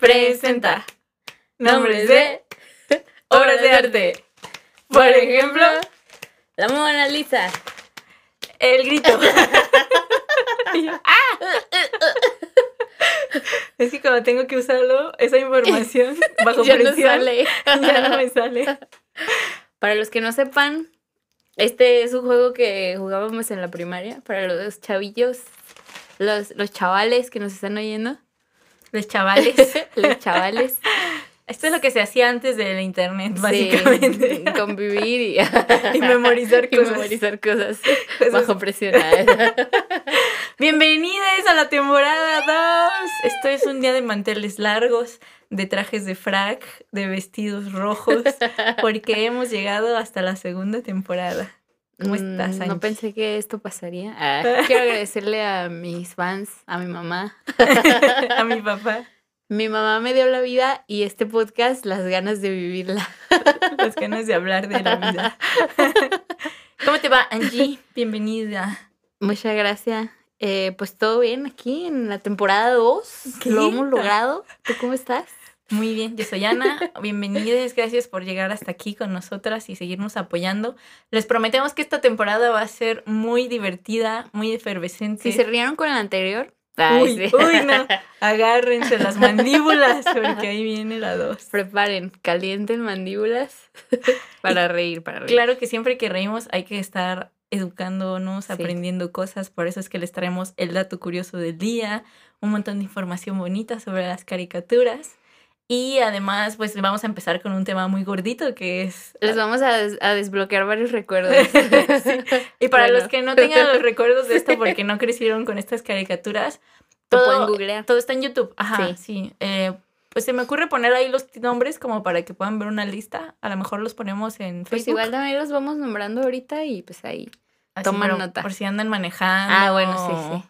Presenta nombres de obras de arte. Por ejemplo, la Mona Lisa. El grito. Es que cuando tengo que usarlo, esa información bajo Ya no presión, sale. ya no me sale. Para los que no sepan, este es un juego que jugábamos en la primaria. Para los chavillos, los, los chavales que nos están oyendo. Los chavales. los chavales. Esto es lo que se hacía antes del internet, Sí, básicamente. convivir y, Y memorizar y cosas. memorizar cosas bajo presión. Bienvenidos a la temporada 2. Esto es un día de manteles largos, de trajes de frac, de vestidos rojos, porque hemos llegado hasta la segunda temporada. ¿Cómo estás, Mm, Angie? No pensé que esto pasaría. Ah, quiero agradecerle a mis fans, a mi mamá. a mi papá. Mi mamá me dio la vida y este podcast las ganas de vivirla. Las ganas de hablar de la vida. ¿Cómo te va, Angie? Bienvenida. Muchas gracias. Eh, pues todo bien aquí en la temporada 2. ¿Qué? Lo hemos logrado. ¿Tú cómo estás? Muy bien, yo soy Ana. Bienvenidas, gracias por llegar hasta aquí con nosotras y seguirnos apoyando. Les prometemos que esta temporada va a ser muy divertida, muy efervescente. Si se rieron con la anterior. Ay, Uy, sí. uy, no. Agárrense las mandíbulas porque ahí viene la dos. Preparen, calienten mandíbulas para reír, para reír. Claro que siempre que reímos hay que estar educándonos, Sí. aprendiendo cosas. Por eso es que les traemos el dato curioso del día, un montón de información bonita sobre las caricaturas. Y además, pues vamos a empezar con un tema muy gordito que es... Les vamos a, des- a desbloquear varios recuerdos. Y para Bueno. los que no tengan los recuerdos de esto porque no crecieron con estas caricaturas, todo, pueden googlear. todo está en YouTube. Ajá, sí. Sí. Eh, pues se me ocurre poner ahí los nombres como para que puedan ver una lista. A lo mejor los ponemos en Facebook. Pues igual también los vamos nombrando ahorita y pues ahí. Así, toman nota. Por si andan manejando. Ah, bueno, sí, sí.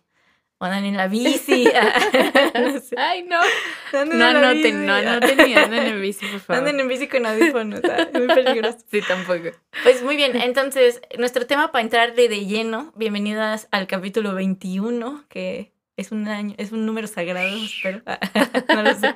O andan en la bici. no sé. Ay, no. Anden No anoten, no anoten ni anden en bici, por favor. Anden en bici con audífonos. ah, Muy peligroso. Sí, tampoco. Pues muy bien, entonces, nuestro tema para entrarle de lleno, bienvenidas al capítulo 21, que es un año, es un número sagrado, espero. no lo sé.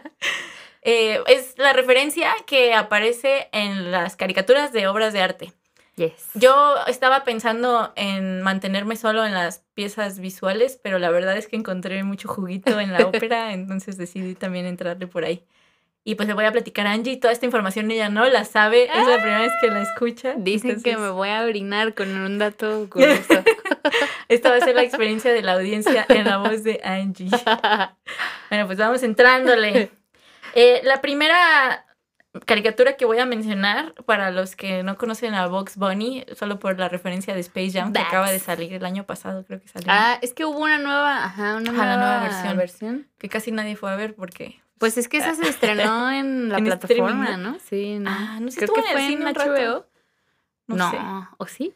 Eh, es la referencia que aparece en las caricaturas de obras de arte. Yes. Yo estaba pensando en mantenerme solo en las piezas visuales, pero la verdad es que encontré mucho juguito en la ópera, entonces decidí también entrarle por ahí. Y pues le voy a platicar a Angie, toda esta información ella no la sabe, es la primera vez que la escucha. Dicen que me voy a orinar con un dato curioso. Esta va a ser la experiencia de la audiencia en la voz de Angie. Bueno, pues vamos entrándole. Eh, la primera caricatura que voy a mencionar, para los que no conocen a Box Bunny, solo por la referencia de Space Jam, que acaba de salir el año pasado, creo que salió. ah, es que hubo una nueva, ajá, una nueva, versión. versión. Que casi nadie fue a ver porque... Pues es que esa se estrenó en la En plataforma, streaming, ¿no? Sí, no. Ah, no sé, Creo que en fue en cine. HBO. No, No, sé, ¿o sí?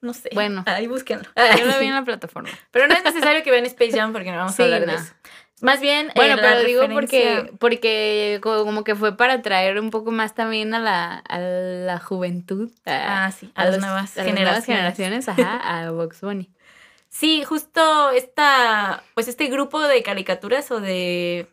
no sé. Bueno. Ahí búsquenlo. Yo lo vi en la plataforma. Pero no es necesario que vean Space Jam porque no vamos Sí, a hablar de no. eso. Más bien, eh, Bueno, pero digo referencia- porque, porque co- como que fue para atraer un poco más también a la, a la juventud. A, Ah, sí, a, las los- nuevas a las generaciones. nuevas generaciones, ajá, a Box Bunny. Sí, justo esta, pues este grupo de caricaturas o de,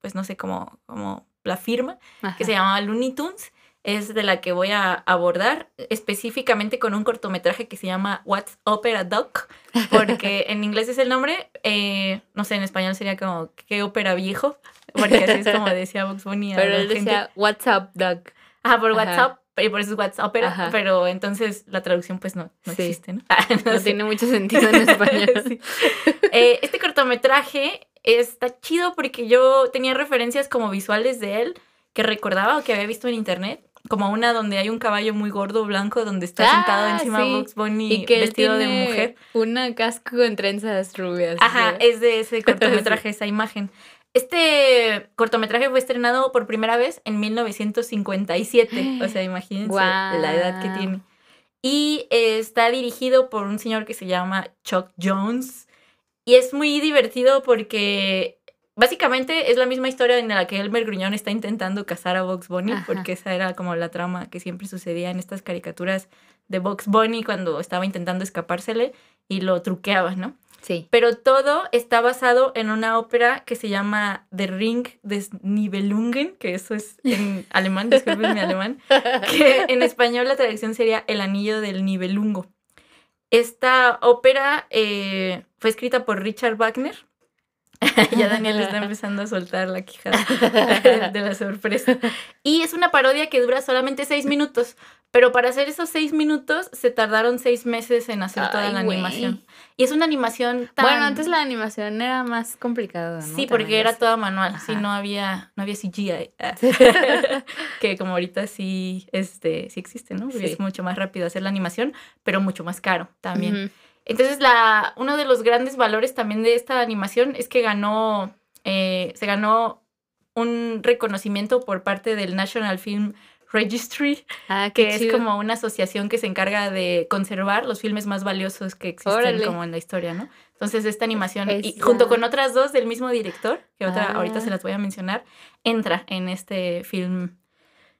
pues no sé cómo, cómo la firma, Ajá. que se llamaba Looney Tunes, es de la que voy a abordar específicamente con un cortometraje que se llama What's Opera Doc, porque en inglés es el nombre, eh, no sé, en español sería como ¿qué ópera viejo? Porque así es como decía Bugs Bunny a Pero él gente. decía, What's up, Doug? Ajá, por. WhatsApp, y por eso es What's Opera, Ajá. pero entonces la traducción pues no, no Sí. existe, ¿no? Ah, no No sé. tiene mucho sentido en español. Sí. Eh, este cortometraje está chido porque yo tenía referencias como visuales de él que recordaba o que había visto en internet. Como una donde hay un caballo muy gordo blanco donde está Ah, sentado encima sí. Bugs Bunny Y que él vestido de mujer. Una casco con trenzas rubias. Ajá, ¿sí? es de ese cortometraje, esa imagen. Este cortometraje fue estrenado por primera vez en 1957. O sea, imagínense la edad que tiene. Y eh, está dirigido por un señor que se llama Chuck Jones. Y es muy divertido porque básicamente es la misma historia en la que Elmer Gruñón está intentando cazar a Bugs Bunny, Ajá. porque esa era como la trama que siempre sucedía en estas caricaturas de Bugs Bunny cuando estaba intentando escapársele y lo truqueaba, ¿no? Sí. Pero todo está basado en una ópera que se llama The Ring des Nibelungen, que eso es en alemán, disculpen mi alemán, que en español la traducción sería El Anillo del Nibelungo. Esta ópera eh, fue escrita por Richard Wagner. ya Daniel está empezando a soltar la quijada de la sorpresa. Y es una parodia que dura solamente seis minutos, pero para hacer esos seis minutos se tardaron seis meses en hacer toda Ay, la güey. animación. Y es una animación tan... Bueno, antes la animación era más complicada, ¿no? Sí, porque era toda manual, sí, Ajá. no había, no había CGI. que como ahorita sí, este, sí existe, ¿no? Sí. es mucho más rápido hacer la animación, pero mucho más caro también. Ujú. Entonces, la, uno de los grandes valores también de esta animación es que ganó, eh, se ganó un reconocimiento por parte del National Film Registry, Ah, que es como una asociación que se encarga de conservar los filmes más valiosos que existen Órale. como en la historia, ¿no? Entonces esta animación, y junto con otras dos del mismo director, que otra Ah. ahorita se las voy a mencionar, entra en este film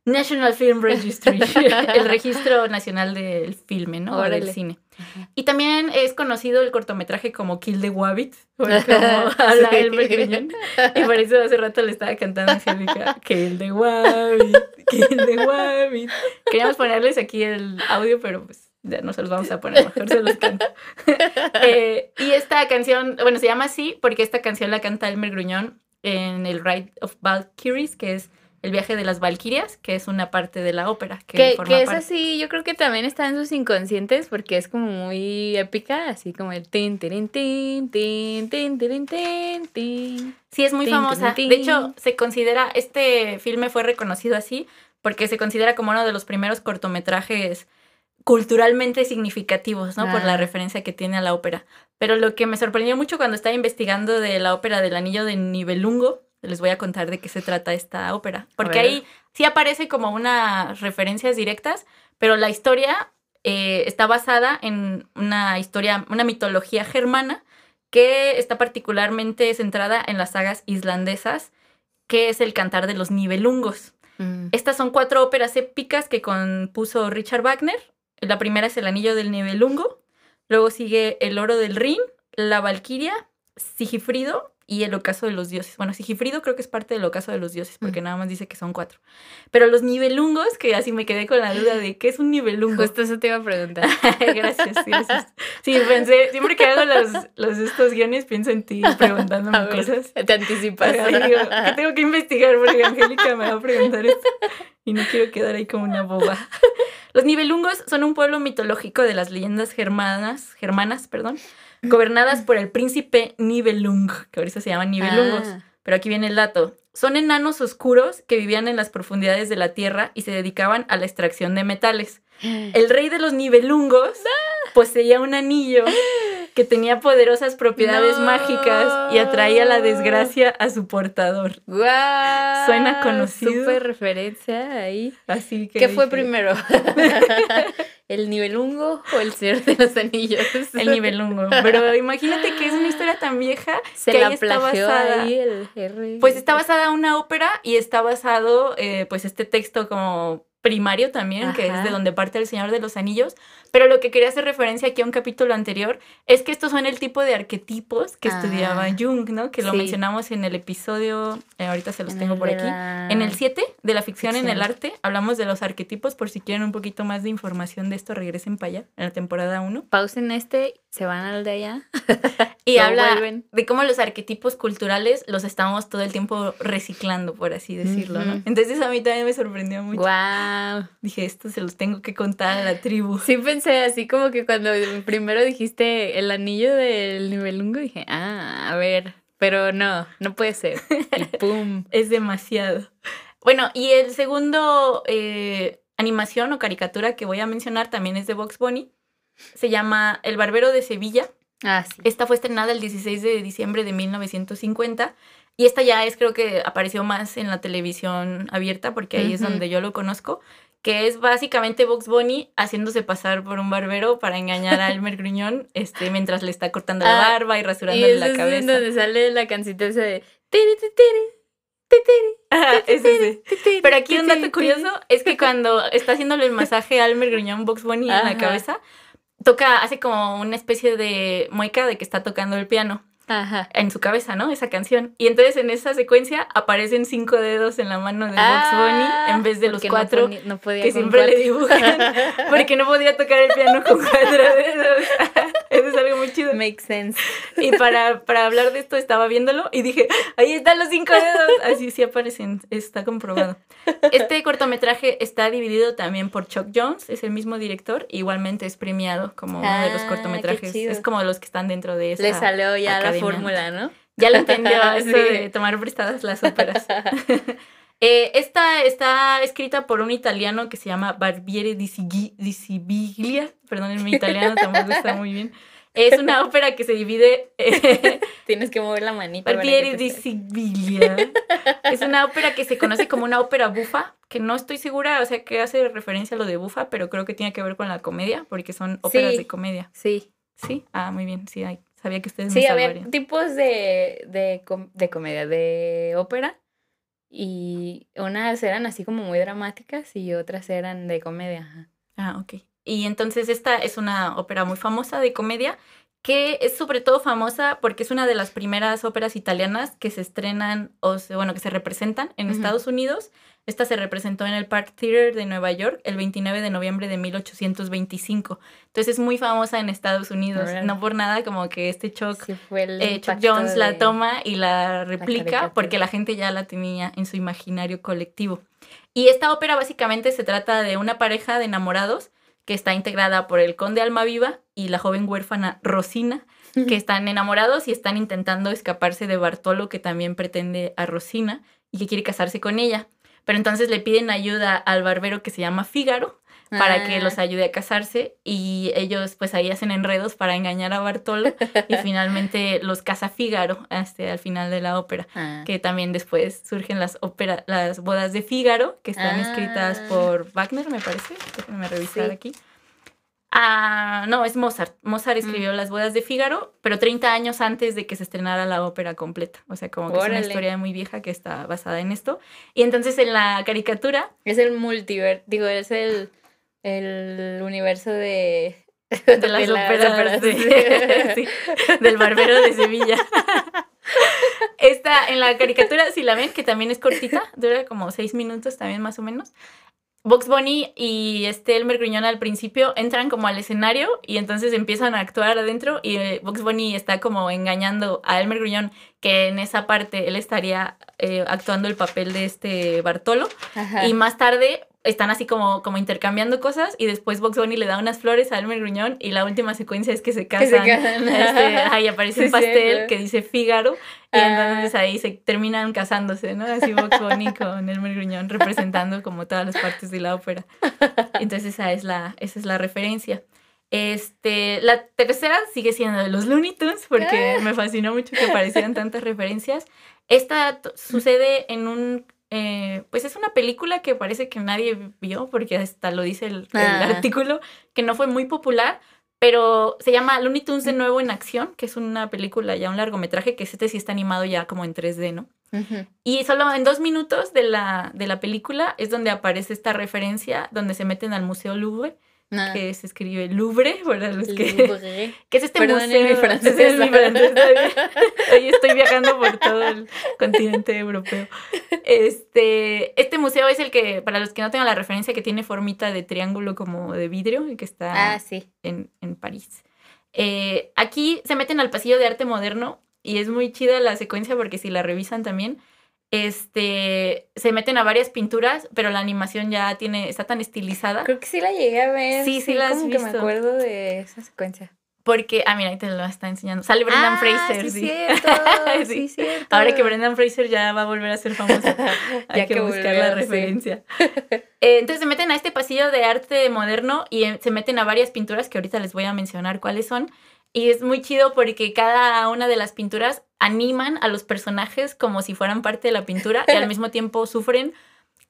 National Film Registry, el registro nacional del filme, ¿no? O del Órale. cine. Ajá. Y también es conocido el cortometraje como Kill the Wabbit, como habla Sí. Elmer Gruñón. Y por eso hace rato le estaba cantando a Angélica, Kill the Wabbit, Kill the Wabbit. Queríamos ponerles aquí el audio, pero pues ya no se los vamos a poner, mejor se los canto. Eh, y esta canción, bueno, se llama así porque esta canción la canta Elmer Gruñón en el Ride of Valkyries, que es el viaje de las Valquirias, que es una parte de la ópera. Que, Que, forma que es así, yo creo que también está en sus inconscientes porque es como muy épica, así como el tin, tin, tin, tin, tirin, tin, tin. Sí, es muy Tin, famosa. tin, De tin. hecho, se considera, este filme fue reconocido así porque se considera como uno de los primeros cortometrajes culturalmente significativos, ¿no? Por la Ah. referencia que tiene a la ópera. Pero lo que me sorprendió mucho cuando estaba investigando de la ópera del Anillo de Nibelungo, les voy a contar de qué se trata esta ópera. Porque ahí sí aparece como unas referencias directas, pero la historia eh, está basada en una historia, una mitología germana que está particularmente centrada en las sagas islandesas, que es el cantar de los Nibelungos. Mm. Estas son cuatro óperas épicas que compuso Richard Wagner. La primera es El Anillo del Nibelungo, luego sigue El Oro del Rin, La Valquiria, Sigifrido y El Ocaso de los Dioses. Bueno, Sigifrido creo que es parte del Ocaso de los Dioses, porque Mm. nada más dice que son cuatro. Pero los Nibelungos, que así me quedé con la duda de qué es un Nibelungo. Justo eso te iba a preguntar. gracias, gracias. Sí, pensé, siempre que hago los, los estos guiones pienso en ti preguntándome A ver, cosas. Te anticipas. Digo, ¿qué tengo que investigar? Porque Angélica me va a preguntar esto. Y no quiero quedar ahí como una boba. Los Nibelungos son un pueblo mitológico de las leyendas germanas, germanas, perdón, gobernadas por el príncipe Nibelung, que ahorita se llaman Nibelungos. Ah. Pero aquí viene el dato. Son enanos oscuros que vivían en las profundidades de la tierra y se dedicaban a la extracción de metales. El rey de los Nibelungos poseía un anillo que tenía poderosas propiedades No. mágicas y atraía la desgracia a su portador. ¡Guau! Suena conocido. Súper referencia ahí. Así que ¿Qué fue primero? ¿El nivelungo o el Señor de los Anillos? El Nibelungo. Pero imagínate que es una historia tan vieja Se que la ahí está basada. ahí el R. Pues está basada en una ópera y está basado, eh, pues, este texto como primario también, que es de donde parte el Señor de los Anillos. Pero lo que quería hacer referencia aquí a un capítulo anterior es que estos son el tipo de arquetipos que Ah. estudiaba Jung, ¿no? Que lo mencionamos en el episodio, eh, ahorita se los En tengo por aquí. la- En el 7 de la ficción en el Ficción. arte, hablamos de los arquetipos, por si quieren un poquito más de información de esto, regresen para allá, en la temporada 1. Pausen este, se van al de allá. Y Lo habla vuelven. de cómo los arquetipos culturales los estamos todo el tiempo reciclando, por así decirlo, ¿no? Entonces a mí también me sorprendió mucho. ¡Guau! Dije, esto se los tengo que contar a la tribu. Sí pensé así como que cuando primero dijiste el anillo del nivelungo, dije, ah, a ver, pero no, no puede ser. Y pum. Es demasiado. Bueno, y el segundo eh, animación o caricatura que voy a mencionar también es de Box Bunny. Se llama El Barbero de Sevilla. Ah, sí. Esta fue estrenada el 16 de diciembre de 1950 y esta ya es creo que apareció más en la televisión abierta porque ahí es Ujú. donde yo lo conozco, que es básicamente Box Bunny haciéndose pasar por un barbero para engañar a Elmer Gruñón este, mientras le está cortando la Ah, barba y Y rasurándole eso la es cabeza. donde sale la cancita esa de... tiri, ti, tiri, ti, tiri, Ajá, ti, ese, Pero aquí un dato curioso es que cuando está haciéndole el masaje a Elmer Gruñón Box Bunny en la Ajá. cabeza, toca, hace como una especie de mueca de que está tocando el piano. Ajá. en su cabeza, ¿no? Esa canción. Y entonces en esa secuencia aparecen cinco dedos en la mano de Box Ah, Bunny en vez de los no cuatro poni- no podía que siempre le cuatro. dibujan. Porque no podía tocar el piano con cuatro dedos. Eso es algo muy chido. Makes sense. Y para, para hablar de esto estaba viéndolo y dije, ahí están los cinco dedos. Así sí aparecen, está comprobado. Este cortometraje está dividido también por Chuck Jones, es el mismo director, igualmente es premiado como uno de los Ah, cortometrajes. Es como los que están dentro de esta Le salió ya la fórmula, ¿no? Ya lo entendió, eso Sí. de tomar prestadas las óperas. Eh, esta está escrita por un italiano que se llama Barbiere di, Sighi- di Siviglia. Perdón, mi italiano tampoco está muy bien. Es una ópera que se divide. eh, Tienes que mover la manita. te di salga. Siviglia. Es una ópera que se conoce como una ópera bufa, que no estoy segura, o sea, que hace referencia a lo de bufa, pero creo que tiene que ver con la comedia, porque son óperas Sí. de comedia. Sí. ¿Sí? Ah, muy bien, sí, ay, sabía que ustedes Sí, me había salvarían. tipos de, de, com- de comedia, de ópera. Y unas eran así como muy dramáticas y otras eran de comedia. ajá. Ah, ok. Y entonces esta es una ópera muy famosa de comedia que es sobre todo famosa porque es una de las primeras óperas italianas que se estrenan o se- bueno, que se representan en Ujú. Estados Unidos. Esta se representó en el Park Theater de Nueva York el 29 de noviembre de 1825. Entonces es muy famosa en Estados Unidos. No por nada como que este Chuck, Sí, fue el eh, Chuck Jones la toma y la replica porque la gente ya la tenía en su imaginario colectivo. Y esta ópera básicamente se trata de una pareja de enamorados que está integrada por el conde Almaviva y la joven huérfana Rosina, que están enamorados y están intentando escaparse de Bartolo, que también pretende a Rosina y que quiere casarse con ella. Pero entonces le piden ayuda al barbero que se llama Fígaro para que Ah, los ayude a casarse y ellos pues ahí hacen enredos para engañar a Bartolo y finalmente los casa Fígaro este, al final de la ópera ah. que también después surgen las ópera, las bodas de Fígaro, que están escritas Ah. por Wagner, me parece. Déjenme revisar Sí. aquí. Ah, no, es Mozart. Mozart escribió Mm. las bodas de Fígaro, pero 30 años antes de que se estrenara la ópera completa. O sea, como que es una historia muy vieja que está basada en esto. Y entonces en la caricatura, Es el multiverso, digo, es el, el universo de... de las óperas sí, del barbero de Sevilla. Esta, en la caricatura, si la ven, que también es cortita, dura como seis minutos también más o menos. Box Bunny y este Elmer Gruñón al principio entran como al escenario y entonces empiezan a actuar adentro y eh, Box Bunny está como engañando a Elmer Gruñón que en esa parte él estaría eh, actuando el papel de este Bartolo Ajá. y más tarde están así como, como intercambiando cosas y después Box Bunny le da unas flores a Elmer Gruñón y la última secuencia es que se Que casan. se casan. Este, ahí aparece Sí, un pastel cierto. que dice Fígaro y Ah. entonces ahí se terminan casándose, ¿no? Así Box Bunny con Elmer Gruñón representando como todas las partes de la ópera. Entonces esa es la, esa es la referencia. Este, la tercera sigue siendo de los Looney Tunes porque me fascinó mucho que aparecieran tantas referencias. Esta sucede en un, eh, pues es una película que parece que nadie vio porque hasta lo dice el, el artículo, que no fue muy popular, pero se llama Looney Tunes de nuevo en acción, que es una película ya un largometraje que este sí está animado ya como en 3D, ¿no? Y solo en dos minutos de la, de la película es donde aparece esta referencia, donde se meten al Museo Louvre, Que se escribe Louvre, para los que... Louvre. que es este museo. mi francés. Es mi francés. Hoy estoy viajando por todo el continente europeo. Este, este museo es el que, para los que no tengan la referencia, que tiene formita de triángulo como de vidrio y que está Ah, sí. en, en París. Eh, aquí se meten al pasillo de arte moderno y es muy chida la secuencia porque si la revisan también, este, se meten a varias pinturas, pero la animación ya tiene, está tan estilizada. Creo que sí la llegué a ver. Sí, sí la has como que me acuerdo de esa secuencia. Porque, ah, mira, ahí te lo está enseñando. Sale Brendan ah, Fraser, sí. sí. Cierto, Sí. sí, cierto. Ahora que Brendan Fraser ya va a volver a ser famoso, hay Ya que, que buscar la sí. referencia. Eh, entonces se meten a este pasillo de arte moderno y eh, se meten a varias pinturas que ahorita les voy a mencionar cuáles son. Y es muy chido porque cada una de las pinturas animan a los personajes como si fueran parte de la pintura y al mismo tiempo sufren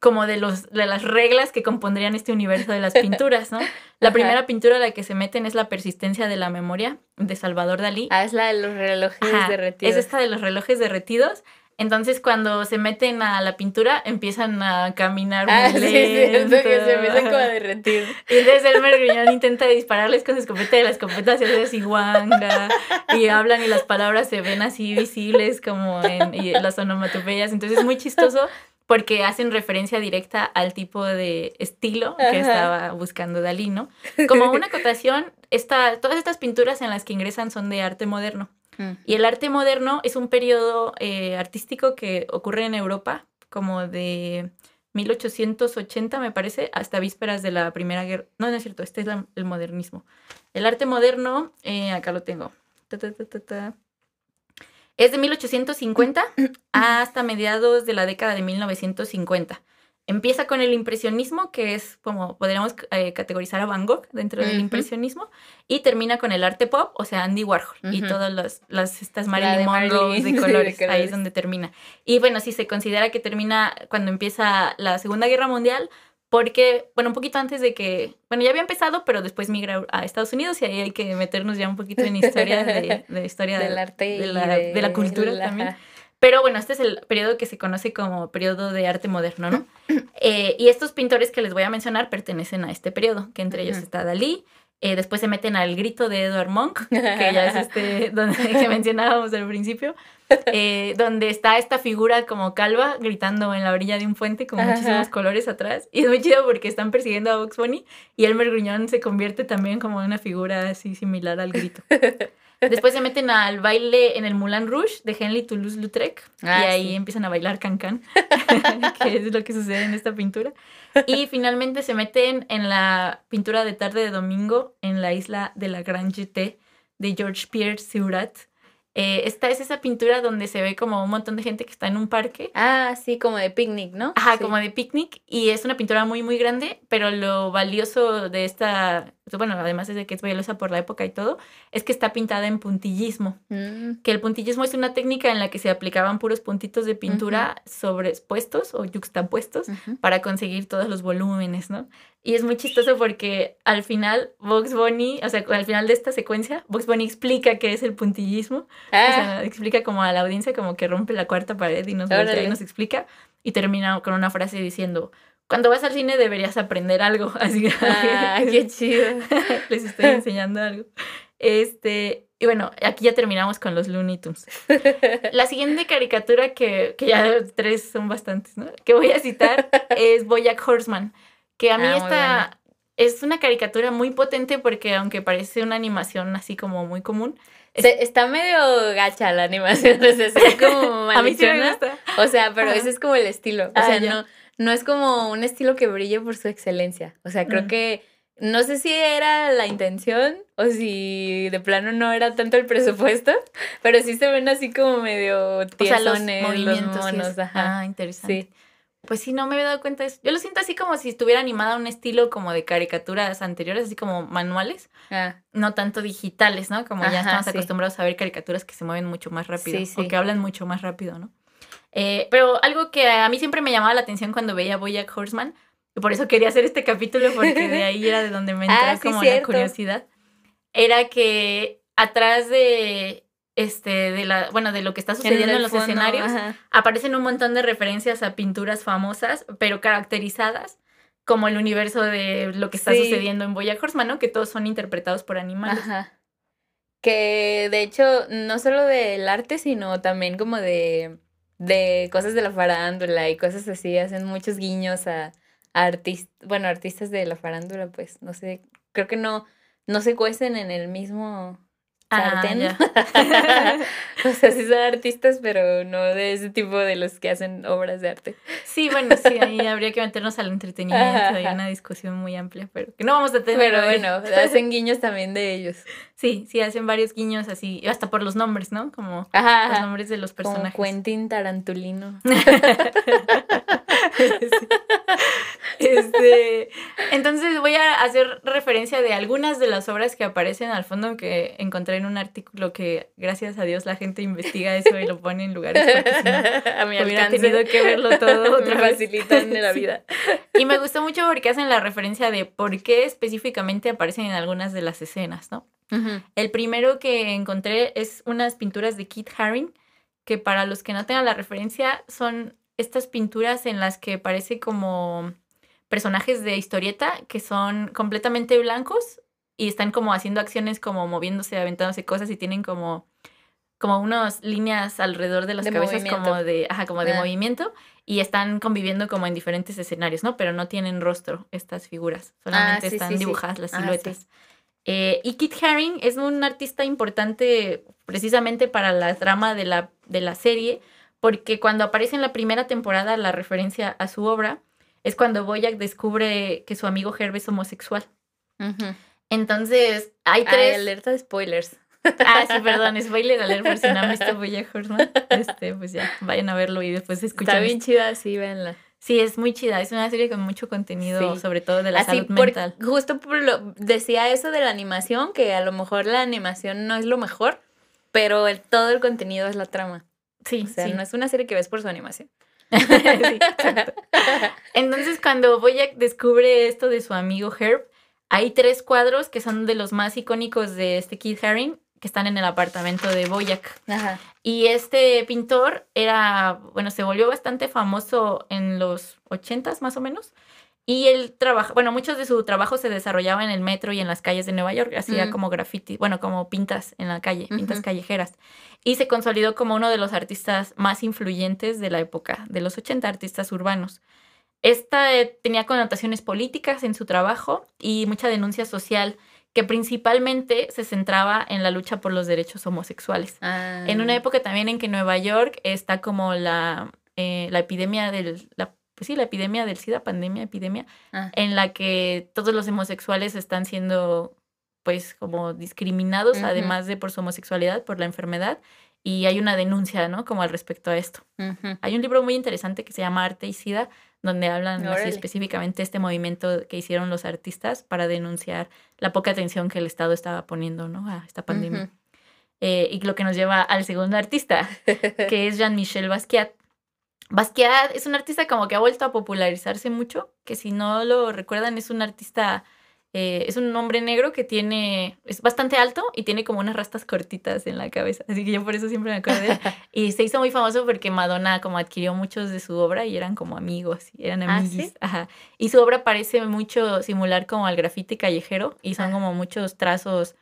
como de, los, de las reglas que compondrían este universo de las pinturas, ¿no? La primera pintura a la que se meten es la persistencia de la memoria de Salvador Dalí. Ah, es la de los relojes derretidos. Es esta de los relojes derretidos. Entonces, cuando se meten a la pintura, empiezan a caminar ah, muy ah, lento. Sí, que se empiezan como a derretir. Y entonces Elmer Gruñón intenta dispararles con su escopeta y la escopeta se hace así guanga. Y hablan y las palabras se ven así visibles como en y las onomatopeyas. Entonces, es muy chistoso porque hacen referencia directa al tipo de estilo que estaba buscando Dalí, ¿no? Como una acotación, esta, todas estas pinturas en las que ingresan son de arte moderno. Y el arte moderno es un periodo eh, artístico que ocurre en Europa, como de 1880, me parece, hasta vísperas de la Primera Guerra. No, no es cierto, este es el modernismo. El arte moderno, eh, acá lo tengo. Es de 1850 hasta mediados de la década de 1950. Empieza con el impresionismo, que es como podríamos eh, categorizar a Van Gogh dentro del impresionismo, y termina con el arte pop, o sea, Andy Warhol y todas las, estas Marilyn Monroe de, colores, ahí es donde termina. Y bueno, sí se considera que termina cuando empieza la Segunda Guerra Mundial, porque, bueno, un poquito antes de que, bueno, ya había empezado, pero después migra a Estados Unidos y ahí hay que meternos ya un poquito en historia de, de historia del arte de la, de, la cultura también. Pero bueno, este es el periodo que se conoce como periodo de arte moderno, ¿no? Eh, y estos pintores que les voy a mencionar pertenecen a este periodo, que entre ellos está Dalí, eh, después se meten al grito de Edward Monk, que ya es este donde, que mencionábamos al principio, eh, donde está esta figura como calva gritando en la orilla de un puente con muchísimos colores atrás. Y es muy chido porque están persiguiendo a Box Bunny y Elmer Gruñón se convierte también como una figura así similar al grito. Después se meten al baile en el Moulin Rouge de Henry Toulouse-Lautrec y ah, ahí empiezan a bailar can-can, que es lo que sucede en esta pintura. Y finalmente se meten en la pintura de tarde de domingo en la isla de la Gran Jetée de Georges Pierre Seurat eh, esta es esa pintura donde se ve como un montón de gente que está en un parque. Ah, sí, como de picnic, ¿no? Ajá, como de picnic. Y es una pintura muy, muy grande, pero lo valioso de esta, bueno, además de que es valiosa por la época y todo, es que está pintada en puntillismo. Mm. Que el puntillismo es una técnica en la que se aplicaban puros puntitos de pintura sobrepuestos o yuxtapuestos para conseguir todos los volúmenes, ¿no? Y es muy chistoso porque al final Vox Bunny, o sea, al final de esta secuencia, Vox Bunny explica qué es el puntillismo. O sea, ah. explica como a la audiencia como que rompe la cuarta pared y nos, y nos explica. Y termina con una frase diciendo, cuando vas al cine deberías aprender algo. Así que... Ah, qué chido. les estoy enseñando algo. Este, y bueno, aquí ya terminamos con los Looney Tunes. La siguiente caricatura que, que ya tres son bastantes, ¿no? Que voy a citar es Boyack Horseman que a mí ah, esta es una caricatura muy potente porque aunque parece una animación así como muy común. está medio gacha la animación, o sea, es como a mí sí me gusta. O sea, pero ese es como el estilo. O ah, sea, no, no es como un estilo que brille por su excelencia. O sea, creo mm. que no sé si era la intención o si de plano no era tanto el presupuesto, pero sí se ven así como medio tiesones, los movimientos. monos, Ah, interesante. Sí. Pues sí, no me había dado cuenta de eso. Yo lo siento así como si estuviera animada a un estilo como de caricaturas anteriores, así como manuales, ah. no tanto digitales, ¿no? Como ya estamos acostumbrados a ver caricaturas que se mueven mucho más rápido o que hablan mucho más rápido, ¿no? Eh, pero algo que a mí siempre me llamaba la atención cuando veía Boyack Horseman, y por eso quería hacer este capítulo, porque de ahí era de donde me entraba ah, como la curiosidad, era que atrás de este, de la, bueno, de lo que está sucediendo en, los escenarios, aparecen un montón de referencias a pinturas famosas, pero caracterizadas como el universo de lo que está sucediendo en Boya Horseman, ¿no? Que todos son interpretados por animales. Que de hecho, no solo del arte, sino también como de, de cosas de la farándula y cosas así, hacen muchos guiños a, artistas, bueno, artistas de la farándula, pues, no sé, creo que no, no se cuecen en el mismo Ah, o sea, sí son artistas, pero no de ese tipo de los que hacen obras de arte. Sí, bueno, sí, ahí habría que meternos al entretenimiento. Hay una discusión muy amplia, pero que no vamos a tener. Pero bueno, hacen guiños también de ellos. Sí, sí, hacen varios guiños así, hasta por los nombres, ¿no? Como los nombres de los personajes. Como Quentin Tarantulino. Este, entonces voy a hacer referencia de algunas de las obras que aparecen al fondo que encontré en un artículo que gracias a Dios la gente investiga eso y lo pone en lugares porque si no, a mi hubiera tenido que verlo todo me facilitan la vida. Y me gustó mucho porque hacen la referencia de por qué específicamente aparecen en algunas de las escenas, ¿no? El primero que encontré es unas pinturas de Kit Haring, que para los que no tengan la referencia son estas pinturas en las que parece como personajes de historieta que son completamente blancos y están como haciendo acciones como moviéndose, aventándose cosas y tienen como como unas líneas alrededor de las cabezas como de, ajá, como de ah. movimiento y están conviviendo como en diferentes escenarios, ¿no? Pero no tienen rostro estas figuras, solamente ah, están dibujadas las ah, siluetas. Eh, y Kit Haring es un artista importante precisamente para la trama de la, de la serie, porque cuando aparece en la primera temporada la referencia a su obra, es cuando Boyack descubre que su amigo Herb es homosexual. Entonces, hay tres... alerta de spoilers. Ah, sí, perdón, spoiler alert por si no han visto Boyack Horseman. Este, pues ya, vayan a verlo y después escuchan. Está bien chida, sí, véanla. Sí, es muy chida. Es una serie con mucho contenido, sobre todo de la salud mental. Justo por lo decía eso de la animación, que a lo mejor la animación no es lo mejor, pero el, todo el contenido es la trama. Sí, o sea, no es una serie que ves por su animación. Entonces, cuando Boyack descubre esto de su amigo Herb, hay tres cuadros que son de los más icónicos de este Keith Haring que están en el apartamento de Boyack. Y este pintor era, bueno, se volvió bastante famoso en los ochentas más o menos y él trabaja, bueno, muchos de su trabajo se desarrollaba en el metro y en las calles de Nueva York, hacía como graffiti, bueno, como pintas en la calle, pintas callejeras. Y se consolidó como uno de los artistas más influyentes de la época, de los 80 artistas urbanos. Esta eh, tenía connotaciones políticas en su trabajo y mucha denuncia social que principalmente se centraba en la lucha por los derechos homosexuales. En una ah. época también en que Nueva York está como la, eh, la epidemia del... La, pues sí, la epidemia del SIDA, pandemia, epidemia, ah. en la que todos los homosexuales están siendo pues como discriminados, además de por su homosexualidad, por la enfermedad, y hay una denuncia, ¿no? Como al respecto a esto. Hay un libro muy interesante que se llama Arte y SIDA, donde hablan así específicamente este movimiento que hicieron los artistas para denunciar la poca atención que el Estado estaba poniendo, ¿no? A esta pandemia. Eh, y lo que nos lleva al segundo artista, que es Jean-Michel Basquiat. Basquiat es un artista como que ha vuelto a popularizarse mucho, que si no lo recuerdan es un artista, eh, es un hombre negro que tiene, es bastante alto y tiene como unas rastas cortitas en la cabeza, así que yo por eso siempre me acuerdo de él. Y se hizo muy famoso porque Madonna como adquirió muchos de su obra y eran como amigos, eran ¿Ah, amigos. Ajá. Y su obra parece mucho similar como al grafite callejero y son como muchos trazos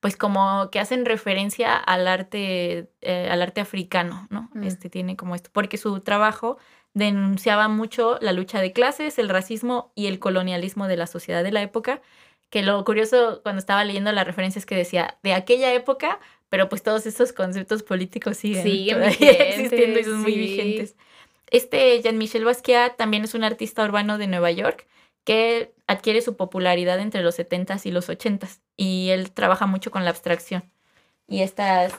pues como que hacen referencia al arte, eh, al arte africano, ¿no? Mm. Este tiene como esto, porque su trabajo denunciaba mucho la lucha de clases, el racismo y el colonialismo de la sociedad de la época, que lo curioso cuando estaba leyendo la referencia es que decía de aquella época, pero pues todos esos conceptos políticos siguen, existiendo y son muy vigentes. Este Jean-Michel Basquiat también es un artista urbano de Nueva York que adquiere su popularidad entre los 70s y los 80s y él trabaja mucho con la abstracción y estas,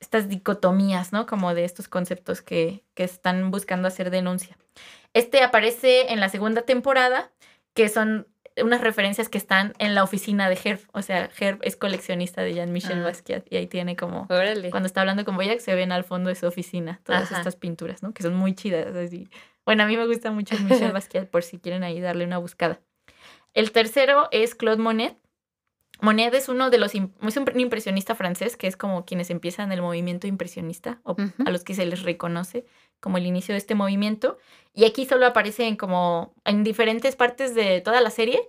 estas dicotomías, ¿no? Como de estos conceptos que, que están buscando hacer denuncia. Este aparece en la segunda temporada, que son unas referencias que están en la oficina de Herb. O sea, Herb es coleccionista de Jean-Michel ah. Basquiat y ahí tiene como... Cuando está hablando con Boyac se ven al fondo de su oficina todas estas pinturas, ¿no? Que son muy chidas. Así. Bueno, a mí me gusta mucho Michel Basquiat por si quieren ahí darle una buscada. El tercero es Claude Monet. Monet es uno de los, es un impresionista francés, que es como quienes empiezan el movimiento impresionista, o a los que se les reconoce como el inicio de este movimiento. Y aquí solo aparecen como en diferentes partes de toda la serie,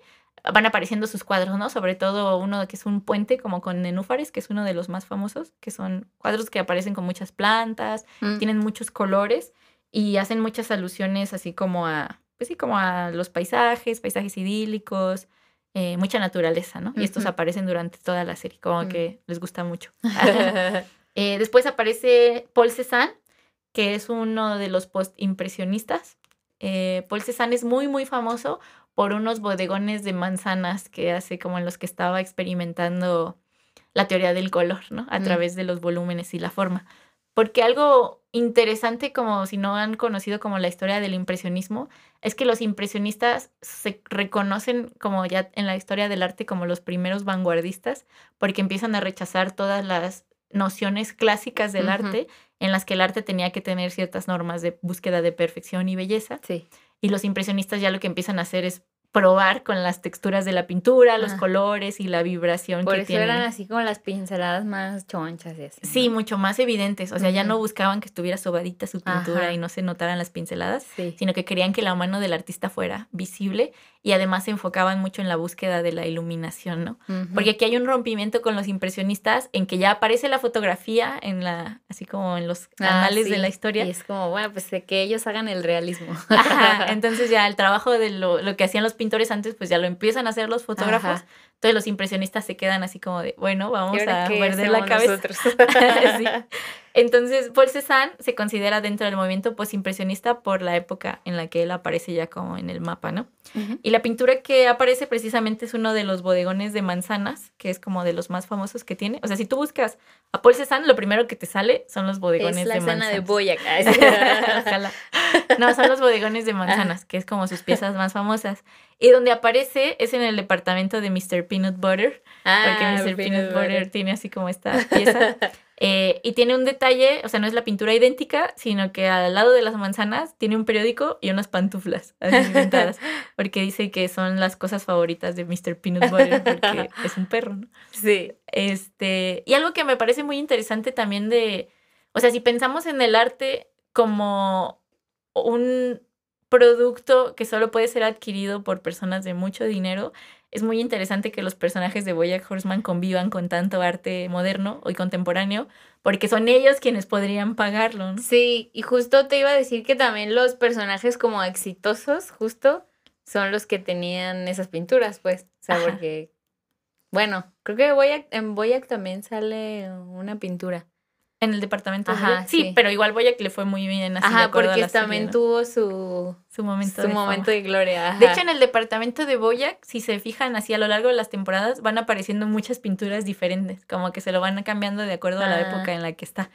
van apareciendo sus cuadros, ¿no? Sobre todo uno que es un puente como con nenúfares, que es uno de los más famosos, que son cuadros que aparecen con muchas plantas, mm. tienen muchos colores y hacen muchas alusiones así como a, pues sí, como a los paisajes, paisajes idílicos, eh, mucha naturaleza, ¿no? Y estos aparecen durante toda la serie, como mm. que les gusta mucho. Eh, después aparece Paul Cézanne, que es uno de los post-impresionistas. Eh, Paul Cézanne es muy, muy famoso por unos bodegones de manzanas que hace como en los que estaba experimentando la teoría del color, ¿no? A mm. través de los volúmenes y la forma. Porque algo interesante, como si no han conocido como la historia del impresionismo, es que los impresionistas se reconocen como ya en la historia del arte como los primeros vanguardistas, porque empiezan a rechazar todas las nociones clásicas del arte en las que el arte tenía que tener ciertas normas de búsqueda de perfección y belleza. Sí. Y los impresionistas ya lo que empiezan a hacer es probar con las texturas de la pintura, los colores y la vibración Por que eso eran así como las pinceladas más chonchas y así. Sí, mucho más evidentes. O sea, ya no buscaban que estuviera sobadita su pintura y no se notaran las pinceladas, sino que querían que la mano del artista fuera visible y además se enfocaban mucho en la búsqueda de la iluminación, ¿no? Porque aquí hay un rompimiento con los impresionistas en que ya aparece la fotografía en la, así como en los ah, anales de la historia. Y es como, bueno, pues de que ellos hagan el realismo. entonces ya el trabajo de lo, lo que hacían los pintores antes, pues ya lo empiezan a hacer los fotógrafos. Entonces los impresionistas se quedan así como de, bueno, vamos a perder la cabeza. Entonces, Paul Cézanne se considera dentro del movimiento postimpresionista por la época en la que él aparece ya como en el mapa, ¿no? Y la pintura que aparece precisamente es uno de los bodegones de manzanas, que es como de los más famosos que tiene. O sea, si tú buscas a Paul Cézanne, lo primero que te sale son los bodegones de manzanas. la de Boyac. no, son los bodegones de manzanas, que es como sus piezas más famosas. Y donde aparece es en el departamento de Mr. Peanut Butter, porque ah, Mr. Peanut, Butter. tiene así como esta pieza. Eh, y tiene un detalle, o sea, no es la pintura idéntica, sino que al lado de las manzanas tiene un periódico y unas pantuflas inventadas, porque dice que son las cosas favoritas de Mr. Peanut Butter, porque es un perro, ¿no? Sí. Este, y algo que me parece muy interesante también de, o sea, si pensamos en el arte como un producto que solo puede ser adquirido por personas de mucho dinero, es muy interesante que los personajes de Boyack Horseman convivan con tanto arte moderno y contemporáneo, porque son ellos quienes podrían pagarlo. Sí, y justo te iba a decir que también los personajes como exitosos, justo, son los que tenían esas pinturas, pues. O sea, porque, bueno, creo que en Boyack también sale una pintura. En el departamento Ajá, sí, pero igual que le fue muy bien así Ajá, porque también tuvo su, su momento, su de, momento de gloria. De hecho, en el departamento de Boyack, si se fijan así a lo largo de las temporadas, van apareciendo muchas pinturas diferentes, como que se lo van cambiando de acuerdo a la ah. época en la que está.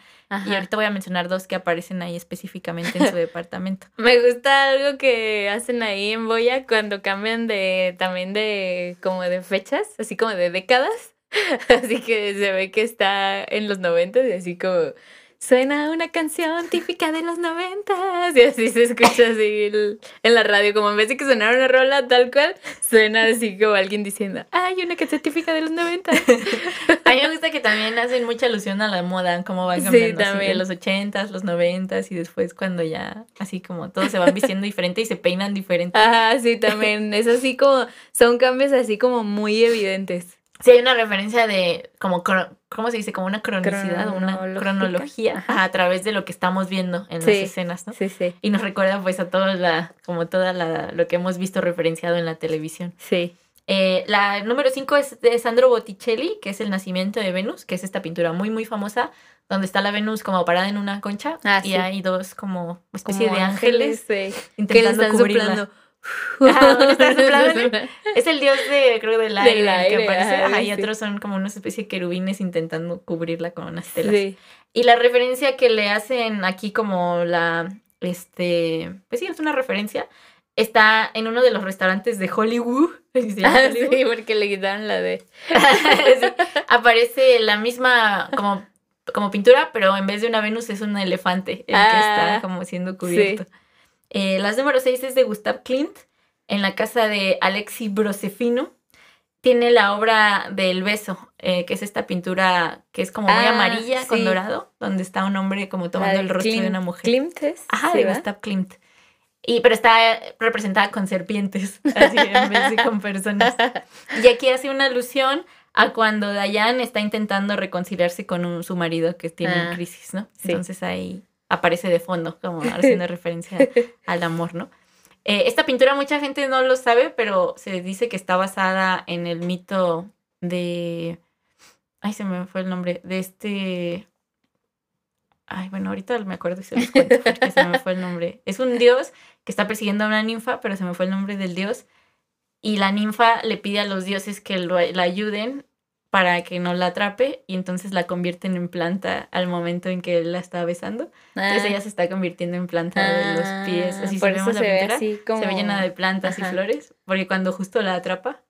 Y ahorita voy a mencionar dos que aparecen ahí específicamente en su departamento. Me gusta algo que hacen ahí en Boyack cuando cambian de también de como de fechas, así como de décadas Así que se ve que está en los noventas y así como suena una canción típica de los noventas y así se escucha así en la radio como en vez de que sonara una rola tal cual suena así como alguien diciendo hay una canción típica de los noventas a mí me gusta que también hacen mucha alusión a la moda como van cambiando sí, también. los ochentas los noventas y después cuando ya así como todos se van vistiendo diferente y se peinan diferente. Ah sí también. Es así como son cambios así como muy evidentes Sí, hay una referencia de como, ¿cómo se dice? Como una cronicidad, una cronología a través de lo que estamos viendo en las escenas, ¿no? Sí, sí. Y nos recuerda pues a toda la, como toda la, lo que hemos visto referenciado en la televisión. Sí. Eh, la número 5 es de Sandro Botticelli, que es El nacimiento de Venus, que es esta pintura muy, muy famosa, donde está la Venus como parada en una concha ah, y hay dos como especie de ángeles, intentando cubrirla. Es el dios de, creo, del aire, que aparece. y otros son como una especie de querubines intentando cubrirla con unas telas. Y la referencia que le hacen aquí como la, este, pues sí, es una referencia. Está en uno de los restaurantes de Hollywood. Ah, sí, porque le quitaron la de. aparece la misma como, como pintura, pero en vez de una Venus es un elefante el que está ah, como siendo cubierto. Eh, las número 6 es de Gustav Klimt, en la casa de Alexi Brosefino. Tiene la obra del beso, eh, que es esta pintura que es como muy ah, amarilla con dorado, donde está un hombre como tomando el rostro de una mujer. Klimt es. Ajá, de Gustav Klimt. Y, pero está representada con serpientes, así en vez de con personas. Y aquí hace una alusión a cuando Dayan está intentando reconciliarse con su marido que tiene ah, crisis, ¿no? Entonces ahí aparece de fondo, como haciendo referencia al amor, ¿no? Eh, esta pintura mucha gente no lo sabe, pero se dice que está basada en el mito de... Ay, se me fue el nombre. De este... Ay, bueno, ahorita me acuerdo y se los cuento porque se me fue el nombre. Es un dios que está persiguiendo a una ninfa, pero se me fue el nombre del dios. Y la ninfa le pide a los dioses que lo, la ayuden para que no la atrape y entonces la convierten en planta al momento en que él la está besando. Entonces ella ah. se está convirtiendo en planta de los pies. Así por eso se ve así como... Se ve llena de plantas y flores, porque cuando justo la atrapa,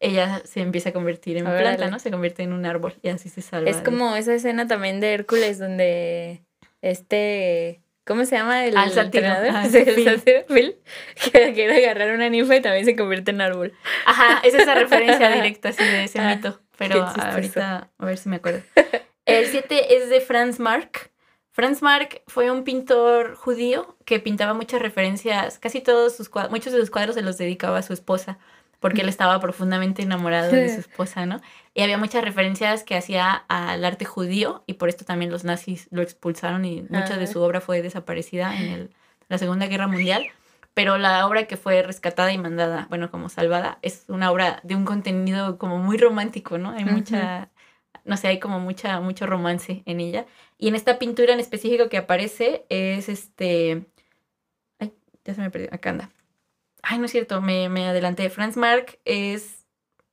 ella se empieza a convertir en planta, ¿no? Se convierte en un árbol y así se salva. Es como esa escena también de Hércules donde este ¿Cómo se llama el, entrenador? Ah, el Phil. que quiere agarrar una ninfa y también se convierte en árbol. Ajá, es esa referencia directa así de ese ah, mito. Pero ahorita a ver si me acuerdo. El 7 es de Franz Marc. Franz Marc fue un pintor judío que pintaba muchas referencias, casi todos sus cuadros, muchos de sus cuadros se los dedicaba a su esposa porque él estaba profundamente enamorado de su esposa, ¿no? Y había muchas referencias que hacía al arte judío y por esto también los nazis lo expulsaron y mucha de su obra fue desaparecida en la Segunda Guerra Mundial. Pero la obra que fue rescatada y mandada, bueno, como salvada, es una obra de un contenido como muy romántico, ¿no? Hay mucha, no sé, hay como mucha, mucho romance en ella. Y en esta pintura en específico que aparece es este... Ay, ya se me perdió, acá anda Ay, no es cierto, me, me adelanté. Franz Marc es.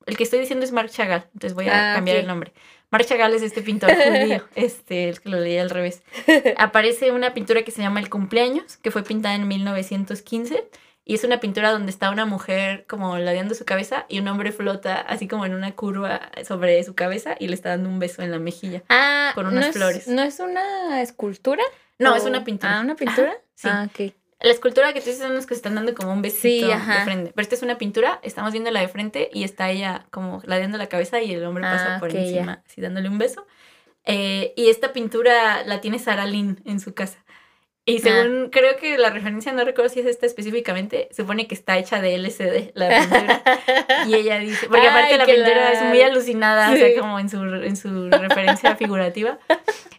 El que estoy diciendo es Marc Chagall, entonces voy a ah, cambiar el nombre. Marc Chagall es este pintor judío, este, el que lo leí al revés. Aparece una pintura que se llama El cumpleaños, que fue pintada en 1915. Y es una pintura donde está una mujer como ladeando su cabeza y un hombre flota así como en una curva sobre su cabeza y le está dando un beso en la mejilla. Ah, con unas flores. ¿No es una escultura? No, es una pintura. Ah, ¿una pintura? sí. Ah, ok. La escultura que tú dices son los que están dando como un besito de frente. Pero esta es una pintura, estamos viendo la de frente y está ella como ladeando la cabeza y el hombre pasa ah, por encima, así dándole un beso. Eh, y esta pintura la tiene Sara Lynn en su casa. Y ah. según, creo que la referencia, no recuerdo si es esta específicamente, supone que está hecha de LCD, la pintura. y ella dice, porque aparte la pintura es muy alucinada, o sea, como en su, en su referencia figurativa.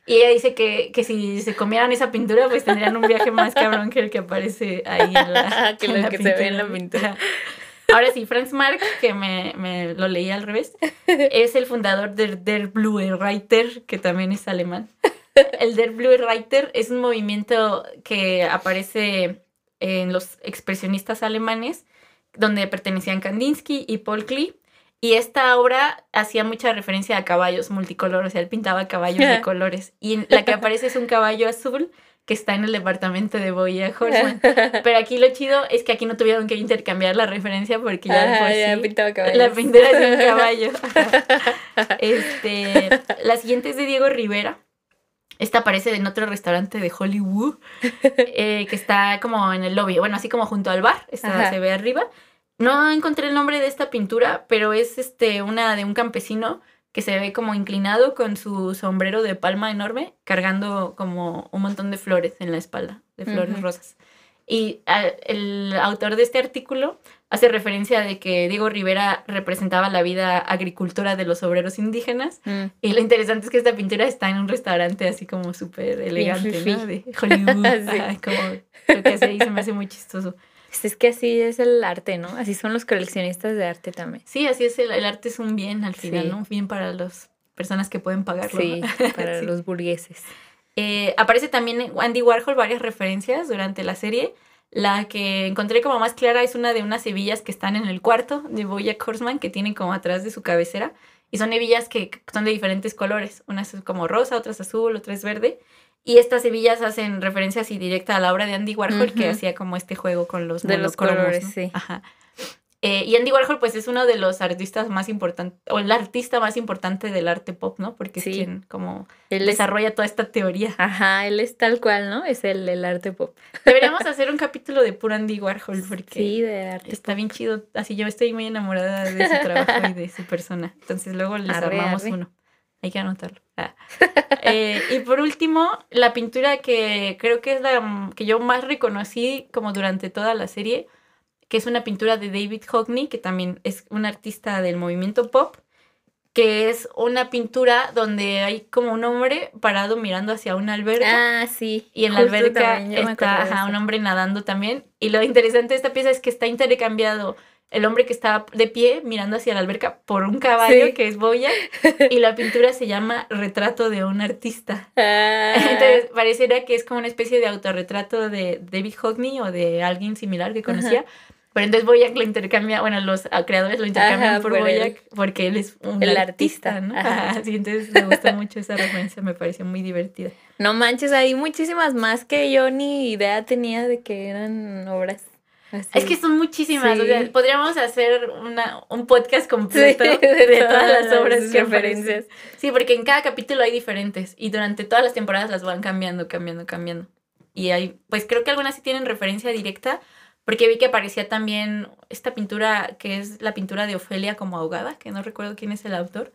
Y ella dice que, que, si se comieran esa pintura, pues tendrían un viaje más cabrón que el que aparece ahí en la, que lo que se ve en la pintura. Ahora sí, Franz Marc, que me, me, lo leí al revés, es el fundador del Der Blue Reiter, que también es alemán. El Der Blue Reiter es un movimiento que aparece en los expresionistas alemanes, donde pertenecían Kandinsky y Paul Klee. Y esta obra hacía mucha referencia a caballos multicolores, o sea, él pintaba caballos de colores. Y la que aparece es un caballo azul que está en el departamento de Boya Horseman. Pero aquí lo chido es que aquí no tuvieron que intercambiar la referencia porque ya, por sí, la pintura es un caballo. este, la siguiente es de Diego Rivera. Esta aparece en otro restaurante de Hollywood, eh, que está como en el lobby, bueno, así como junto al bar, esta se ve arriba. No encontré el nombre de esta pintura, pero es este una de un campesino que se ve como inclinado con su sombrero de palma enorme, cargando como un montón de flores en la espalda, de flores rosas. Y ah, el autor de este artículo hace referencia de que Diego Rivera representaba la vida agricultura de los obreros indígenas. Mm. Y lo interesante es que esta pintura está en un restaurante así como súper elegante, ¿no? De Hollywood. como lo que hace ahí se me hace muy chistoso. Pues es que así es el arte, ¿no? Así son los coleccionistas de arte también. Sí, así es. El, arte es un bien al final, ¿no? Un bien para las personas que pueden pagarlo. Sí, para los burgueses. Eh, aparece también Andy Warhol varias referencias durante la serie. La que encontré como más clara es una de unas hebillas que están en el cuarto de Boya Horseman que tienen como atrás de su cabecera. Y son hebillas que son de diferentes colores. Una es como rosa, otra es azul, otra es verde. Y estas hebillas hacen referencia así directa a la obra de Andy Warhol, que hacía como este juego con los, de los colores. Sí. Ajá. Eh, y Andy Warhol, pues es uno de los artistas más importantes, o el artista más importante del arte pop, ¿no? Porque es quien como desarrolla toda esta teoría. Ajá, él es tal cual, ¿no? Es el, el arte pop. Deberíamos hacer un capítulo de puro Andy Warhol, porque sí, de arte está bien chido. Así yo estoy muy enamorada de su trabajo y de su persona. Entonces luego les armamos uno. Hay que anotarlo. Ah. Eh, y por último, la pintura que creo que es la que yo más reconocí como durante toda la serie que es una pintura de David Hockney, que también es un artista del movimiento pop, que es una pintura donde hay como un hombre parado mirando hacia una alberca. Ah, sí. Y en la alberca está un hombre nadando también. Y lo interesante de esta pieza es que está intercambiado el hombre que está de pie mirando hacia la alberca por un caballo que es Boya y la pintura se llama Retrato de un artista. Ah. Entonces pareciera que es como una especie de autorretrato de David Hockney o de alguien similar que conocía, Pero entonces Boyac lo intercambia, bueno, los creadores lo intercambian por, Boyac porque él es un el artista, ¿no? Ajá. Sí, entonces me gusta mucho esa referencia, me pareció muy divertida. No manches, hay muchísimas más que yo ni idea tenía de que eran obras. Es que son muchísimas. podríamos hacer una, un podcast completo de, todas, las obras y referencias. Sí, porque en cada capítulo hay diferentes y durante todas las temporadas las van cambiando, cambiando, cambiando. Y hay, pues creo que algunas sí tienen referencia directa, porque vi que aparecía también esta pintura que es la pintura de Ofelia como ahogada, que no recuerdo quién es el autor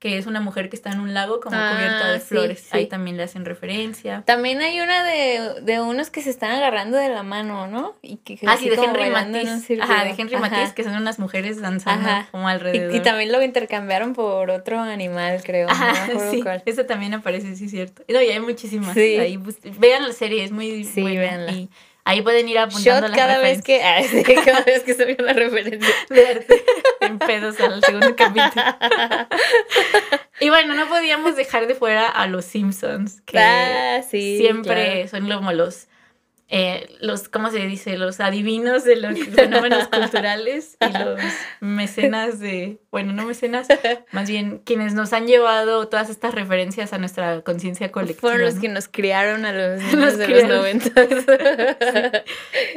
que es una mujer que está en un lago como cubierta de ah, flores. Ahí también le hacen referencia. También hay una de, de, unos que se están agarrando de la mano, ¿no? Y que, ah, sí, de Henry Matisse. Ajá, de Henry Matisse, que son unas mujeres danzando como alrededor. Y, también lo intercambiaron por otro animal, creo. Ajá, sí, eso también aparece, sí, cierto. No, y hay muchísimas. Ahí, pues, vean la serie, es muy sí, buena. Y Ahí pueden ir apuntando Shot cada vez que ah, cada vez que se ve una referencia en pedos al segundo capítulo. y bueno, no podíamos dejar de fuera a los Simpsons, que ah, siempre son como los eh, los, ¿cómo se dice? Los adivinos de los fenómenos culturales y los mecenas de, bueno, no mecenas, más bien quienes nos han llevado todas estas referencias a nuestra conciencia colectiva. Fueron los que nos criaron a los niños de los 90.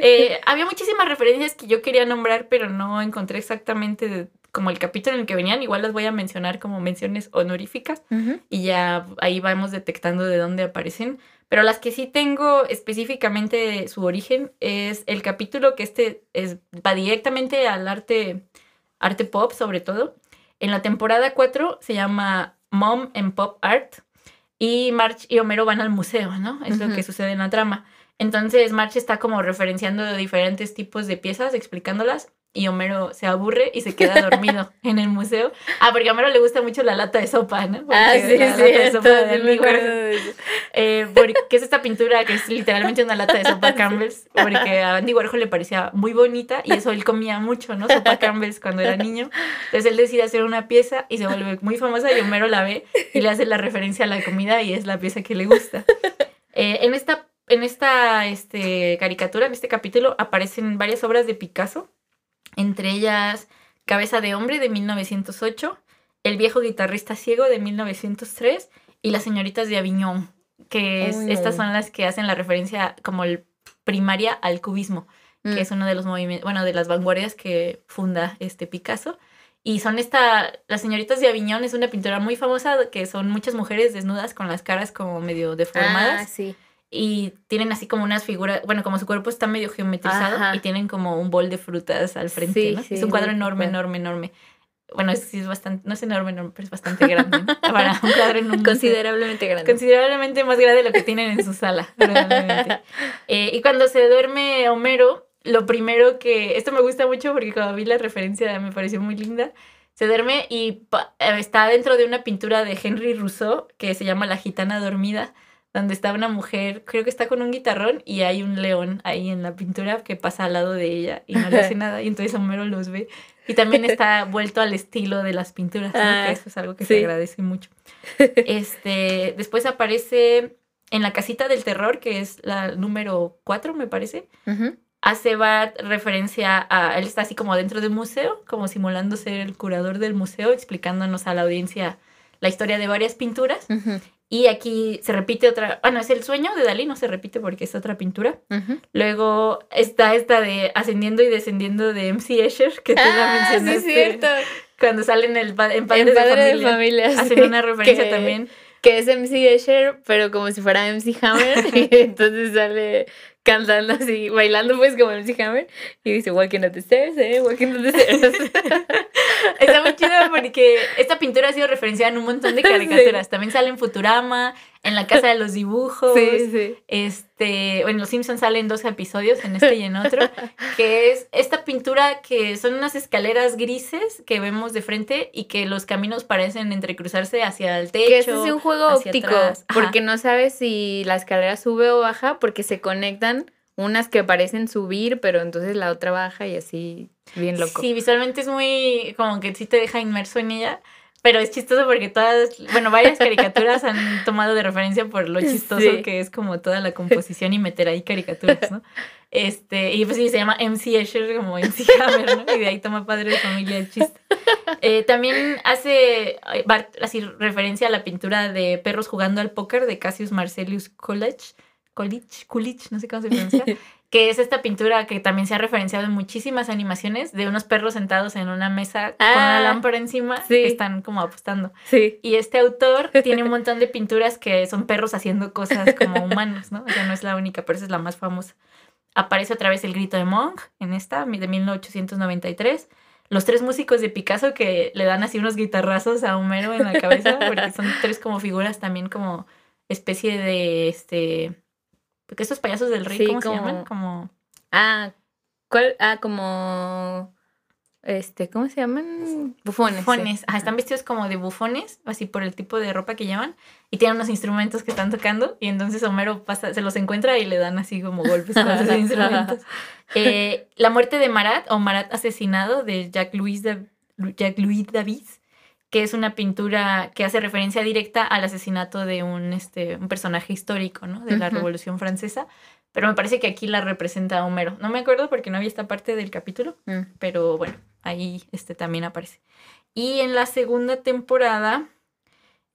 Eh, había muchísimas referencias que yo quería nombrar, pero no encontré exactamente como el capítulo en el que venían, igual las voy a mencionar como menciones honoríficas y ya ahí vamos detectando de dónde aparecen. Pero las que sí tengo específicamente su origen es el capítulo que este es, va directamente al arte, arte pop sobre todo. En la temporada 4 se llama Mom and Pop Art y March y Homero van al museo, ¿no? Es lo que sucede en la trama. Entonces March está como referenciando diferentes tipos de piezas, explicándolas y Homero se aburre y se queda dormido en el museo. Ah, porque a Homero le gusta mucho la lata de sopa, ¿no? ah, sí, la sí, lata de sopa de Warhol. Eh, porque es esta pintura que es literalmente una lata de sopa Campbell's, porque a Andy Warhol le parecía muy bonita y eso él comía mucho, ¿no? Sopa Campbell's cuando era niño. Entonces él decide hacer una pieza y se vuelve muy famosa y Homero la ve y le hace la referencia a la comida y es la pieza que le gusta. Eh, en esta, en esta este, caricatura, en este capítulo, aparecen varias obras de Picasso entre ellas Cabeza de Hombre de 1908, El viejo guitarrista ciego de 1903 y Las señoritas de Aviñón, que estas son las que hacen la referencia como el primaria al cubismo, que mm. es uno de los movimientos, bueno, de las vanguardias que funda este Picasso. Y son esta, las señoritas de Aviñón es una pintura muy famosa que son muchas mujeres desnudas con las caras como medio deformadas. Ah, sí y tienen así como unas figuras, bueno, como su cuerpo está medio geometrizado y tienen como un bol de frutas al frente, ¿no? es un cuadro enorme, enorme, enorme. Bueno, es, sí es bastante, no es enorme, enorme, pero es bastante grande. Para un cuadro en un Considerablemente grande. Considerablemente más grande de lo que tienen en su sala, probablemente. Eh, y cuando se duerme Homero, lo primero que, esto me gusta mucho porque cuando vi la referencia me pareció muy linda, se duerme y está dentro de una pintura de Henry Rousseau que se llama La gitana dormida donde está una mujer, creo que está con un guitarrón y hay un león ahí en la pintura que pasa al lado de ella y no le hace nada y entonces Homero los ve. Y también está vuelto al estilo de las pinturas, que ah, eso es algo que se agradece mucho. Este, después aparece en la casita del terror, que es la número 4, me parece. Hace va referencia a, él está así como dentro del museo, como simulando ser el curador del museo, explicándonos a la audiencia la historia de varias pinturas. Y aquí se repite otra, bueno, es el sueño de Dalí, no se repite porque es otra pintura. Luego está esta de ascendiendo y descendiendo de MC Escher, que tú la ah, mencionaste. Sí, cierto. Cuando salen el, en Padre, de, Familia. hacen una referencia también. Que es MC Escher, pero como si fuera MC Hammer. y entonces sale cantando así, bailando pues como MC Hammer y dice walking up the stairs, eh, walking up the stairs. Está muy chido porque esta pintura ha sido referenciada en un montón de caricaturas. También sale en Futurama, en la casa de los dibujos. Sí, sí. Este, bueno, Los Simpsons salen dos episodios, en este y en otro, que es esta pintura que son unas escaleras grises que vemos de frente y que los caminos parecen entrecruzarse hacia el techo. Que es un juego óptico, porque no sabes si la escalera sube o baja porque se conectan unas que parecen subir, pero entonces la otra baja y así, bien loco. Sí, visualmente es muy, como que sí te deja inmerso en ella. Pero es chistoso porque todas, bueno, varias caricaturas han tomado de referencia por lo chistoso que es como toda la composición y meter ahí caricaturas, ¿no? Este, y pues sí, se llama MC Escher como MC Hammer, ¿no? Y de ahí toma padre de familia el chiste. Eh, también hace así referencia a la pintura de perros jugando al póker de Cassius Marcellus College. Colich, Coolidge, no sé cómo se pronuncia, que es esta pintura que también se ha referenciado en muchísimas animaciones de unos perros sentados en una mesa con una ah, lámpara encima que están como apostando. Sí. Y este autor tiene un montón de pinturas que son perros haciendo cosas como humanos, ¿no? O sea, no es la única, pero esa es la más famosa. Aparece otra vez el grito de Monk en esta, de 1893. Los tres músicos de Picasso que le dan así unos guitarrazos a Homero en la cabeza, porque son tres como figuras también como especie de este porque estos payasos del rey, ¿cómo se llaman? Como. Ah, ¿cuál? Ah, como. Este, ¿cómo se llaman? Bufones. Bufones. Ajá, están vestidos como de bufones, así por el tipo de ropa que llevan, y tienen unos instrumentos que están tocando, y entonces Homero pasa, se los encuentra y le dan así como golpes con esos instrumentos. Eh, la muerte de Marat, o Marat asesinado, de Jacques Louis, de, Jacques Louis Davis, que es una pintura que hace referencia directa al asesinato de un, este, un personaje histórico, ¿no? De la Revolución Francesa. Pero me parece que aquí la representa Homero. No me acuerdo porque no había esta parte del capítulo, mm. pero bueno, ahí este también aparece. Y en la segunda temporada,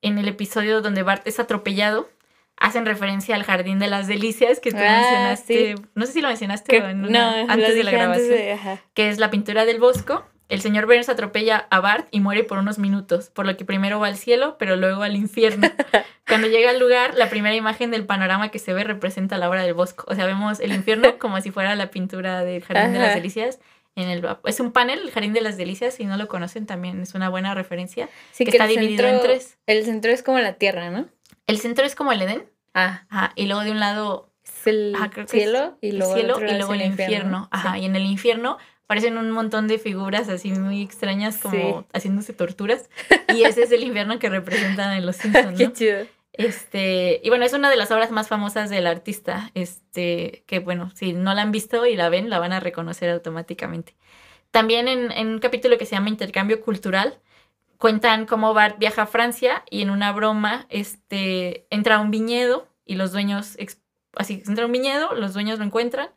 en el episodio donde Bart es atropellado, hacen referencia al Jardín de las Delicias que tú ah, mencionaste. No sé si lo mencionaste o no, antes de la grabación. que es la pintura del Bosco el señor Burns atropella a Bart y muere por unos minutos, por lo que primero va al cielo, pero luego al infierno. Cuando llega al lugar, la primera imagen del panorama que se ve representa la obra del bosco. O sea, vemos el infierno como si fuera la pintura del Jardín de las Delicias. En el, es un panel, el Jardín de las Delicias, si no lo conocen también es una buena referencia. Sí, que, está dividido en tres. El centro es como la tierra, ¿no? El centro es como el Edén. Ah. Ajá, y luego de un lado es el cielo, y luego, el, cielo y luego el infierno. Ajá, y en el infierno parecen un montón de figuras así muy extrañas como haciéndose torturas. Y ese es el infierno que representan en Los Simpsons, Qué chido. Este, y bueno, es una de las obras más famosas del artista, este, que bueno, si no la han visto y la ven, la van a reconocer automáticamente. También en, en un capítulo que se llama Intercambio Cultural, cuentan cómo Bart viaja a Francia y en una broma, este, entra a un viñedo y los dueños, así, entra a un viñedo, los dueños lo encuentran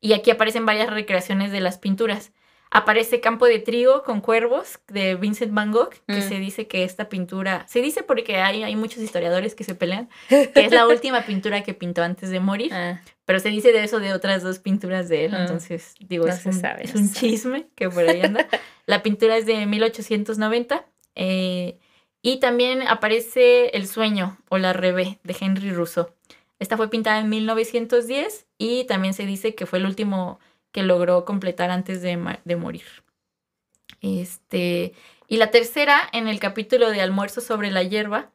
y aquí aparecen varias recreaciones de las pinturas. Aparece Campo de Trigo con Cuervos de Vincent Van Gogh, que mm. se dice que esta pintura, se dice porque hay, hay muchos historiadores que se pelean, que es la última pintura que pintó antes de morir, ah. pero se dice de eso de otras dos pinturas de él, ah. entonces digo, es, un, es un chisme que por ahí anda. la pintura es de 1890 eh, y también aparece El sueño o La Rebe de Henry Rousseau. Esta fue pintada en 1910 y también se dice que fue el último que logró completar antes de, morir. Este, y la tercera, en el capítulo de Almuerzo sobre la hierba.